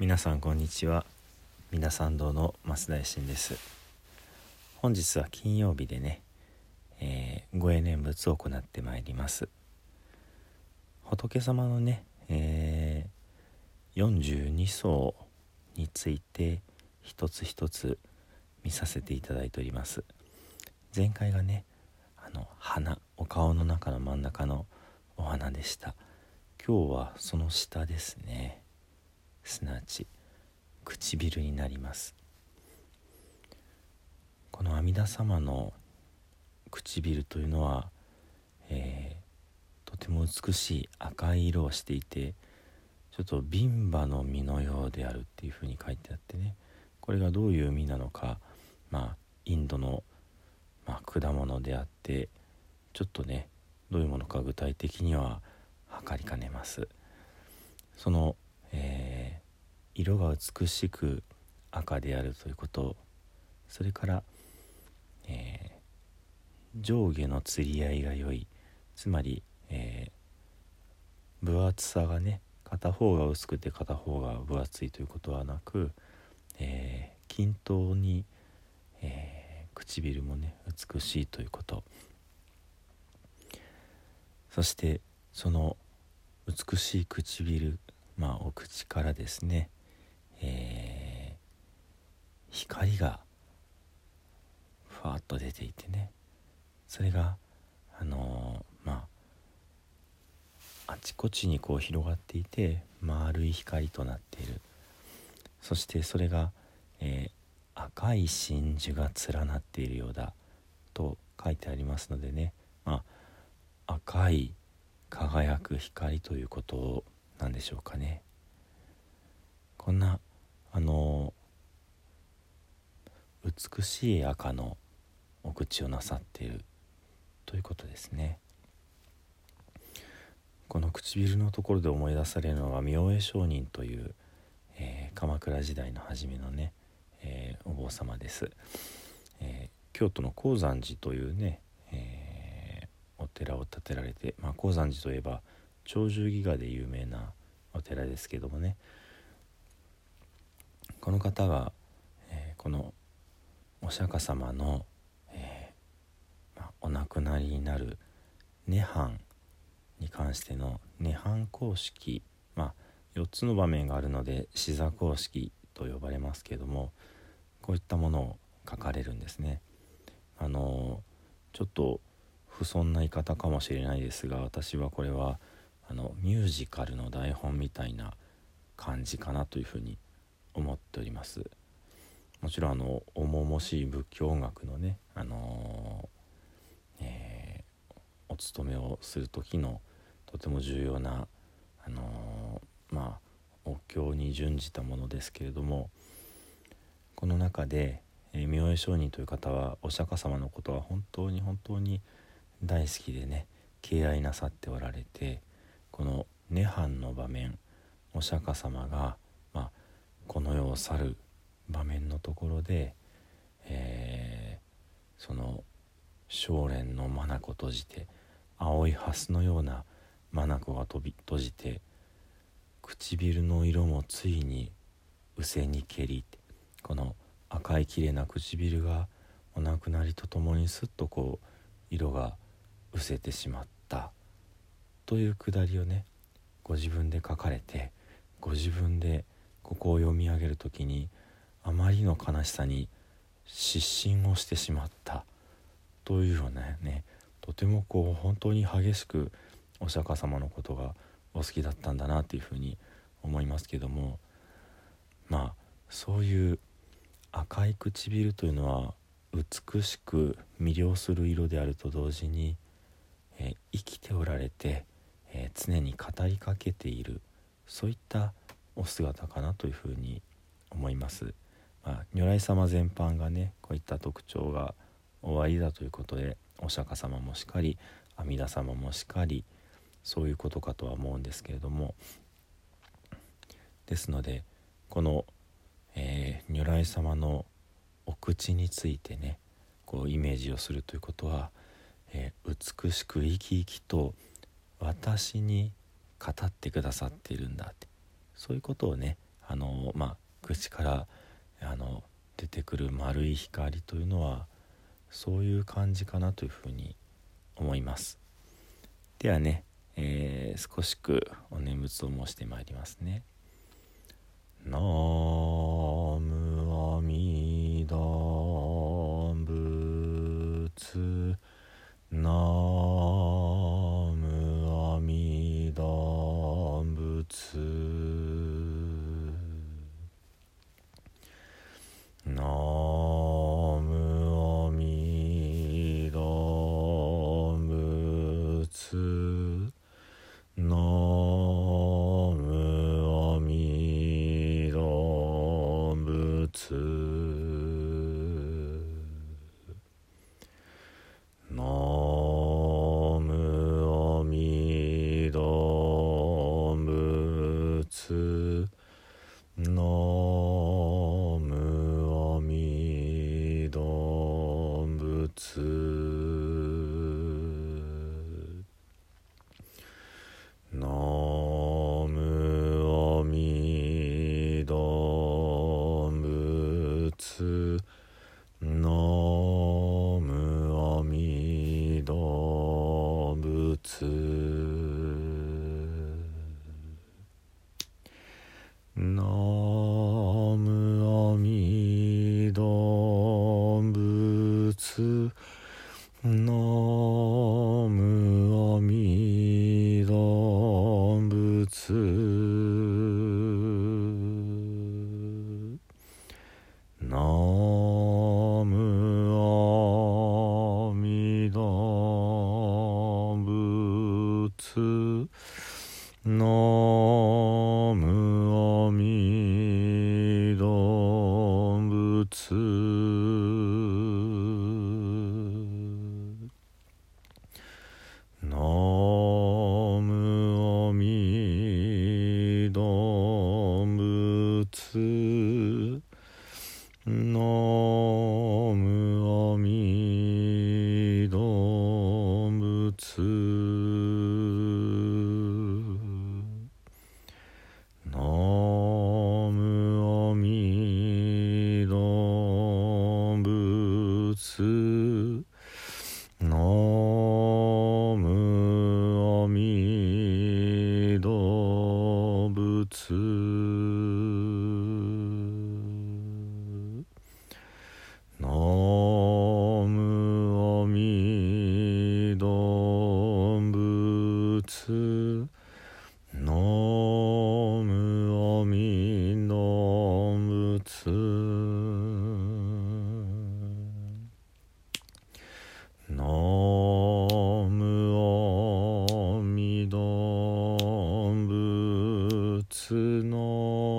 皆さんこんにちは。皆さん堂の増田信です。本日は金曜日でね、えー、ご縁念仏を行ってまいります。仏様のね、えー、42層について一つ一つ見させていただいております。前回がねあの花お顔の中の真ん中のお花でした。今日はその下ですね。すなわち唇になります。この阿弥陀様の唇というのは、えー、とても美しい赤い色をしていてちょっと貧馬の実のようであるっていうふうに書いてあってね。これがどういう実なのかまあインドの、まあ、果物であってちょっとねどういうものか具体的には測りかねます。その、色が美しく赤であるということ。それから、えー、上下の釣り合いが良い。つまり、えー、分厚さがね片方が薄くて片方が分厚いということはなく、えー、均等に、え、唇もね美しいということ。そしてその美しい唇まあお口からですね、えー、光がふわっと出ていてね。それがあのー、まああちこちにこう広がっていて丸い光となっている。そしてそれが、えー、赤い真珠が連なっているようだと書いてありますのでね、まあ、赤い輝く光ということなんでしょうかね。こんなあの美しい赤のお口をなさっている。ということですね。この唇のところで思い出されるのは明恵上人という、えー、鎌倉時代の初めのね、えー、お坊様です、えー、京都の高山寺というね、えお寺を建てられて、まあ、高山寺といえば鳥獣戯画で有名なお寺ですけどもね。この方が、えー、このお釈迦様の、えーまあ、お亡くなりになる涅槃に関しての涅槃公式まあ4つの場面があるので死座公式と呼ばれますけどもこういったものを書かれるんですね。あのちょっと不遜な言い方かもしれないですが私はこれはあのミュージカルの台本みたいな感じかなというふうに思っております。もちろんあの重々しい仏教音楽のね、あのー、えー、お勤めをする時のとても重要な、あのー、まあお経に準じたものですけれどもこの中で、えー、明恵上人という方はお釈迦様のことは本当に本当に大好きでね敬愛なさっておられてこの涅槃の場面お釈迦様が、この世を去る場面のところで、えー、その少年の眼閉じて青い蓮のような眼が飛び閉じて唇の色もついにうせにけりこの赤いきれいな唇がお亡くなりとともにすっとこう色が失せてしまった。というくだりをねご自分で書かれてご自分でここを読み上げる時にあまりの悲しさに失神をしてしまった。というようなねとてもこう本当に激しくお釈迦様のことがお好きだったんだなというふうに思いますけどもまあそういう赤い唇というのは美しく魅了する色であると同時にえ生きておられて、え常に語りかけているそういったお姿かなというふうに思います。まあ、如来様全般がねこういった特徴がおありだということでお釈迦様もしかり阿弥陀様もしかりそういうことかとは思うんですけれどもですのでこの、えー、如来様のお口についてねこうイメージをするということはえー、美しく生き生きと私に語ってくださっているんだってそういうことをねあのまあ口からあの出てくる丸い光というのはそういう感じかなというふうに思いますではね、えー、少しくお念仏を申してまいりますね。ますノムオミ動物。ノムオミ動物。ノの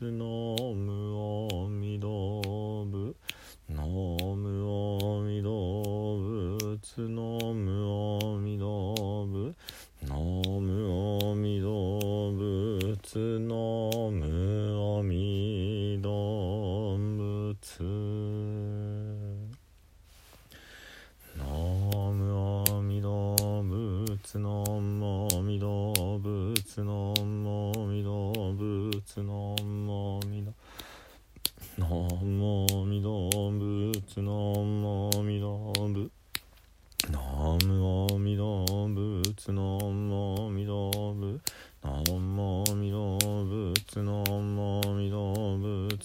no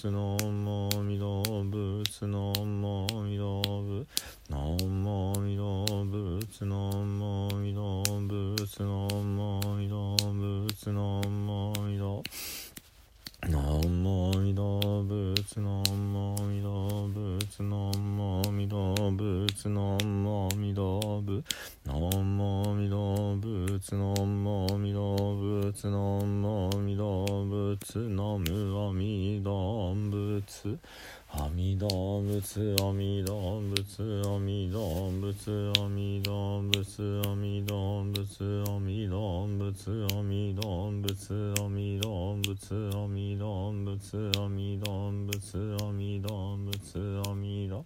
仏のもみど仏のもみど仏のもみど仏のもみど仏のもみど仏のもみどのもみど仏のもみど仏のもみど仏のもみど仏のもみど仏のもみど仏のもみどナム阿弥陀仏阿弥陀仏阿弥陀仏阿弥陀仏阿弥陀仏阿弥陀仏阿弥陀仏阿弥陀仏阿弥陀仏阿弥陀仏阿弥陀仏阿弥陀仏阿弥陀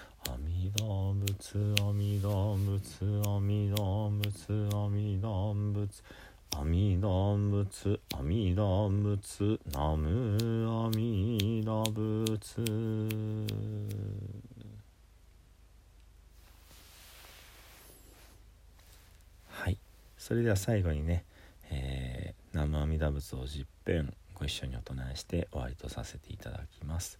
阿弥陀仏阿弥陀仏阿弥陀仏阿弥陀仏阿弥陀仏阿弥陀仏ナム阿弥陀仏はいそれでは最後にね、えー、南無阿弥陀仏を十遍ご一緒にお唱えして終わりとさせていただきます。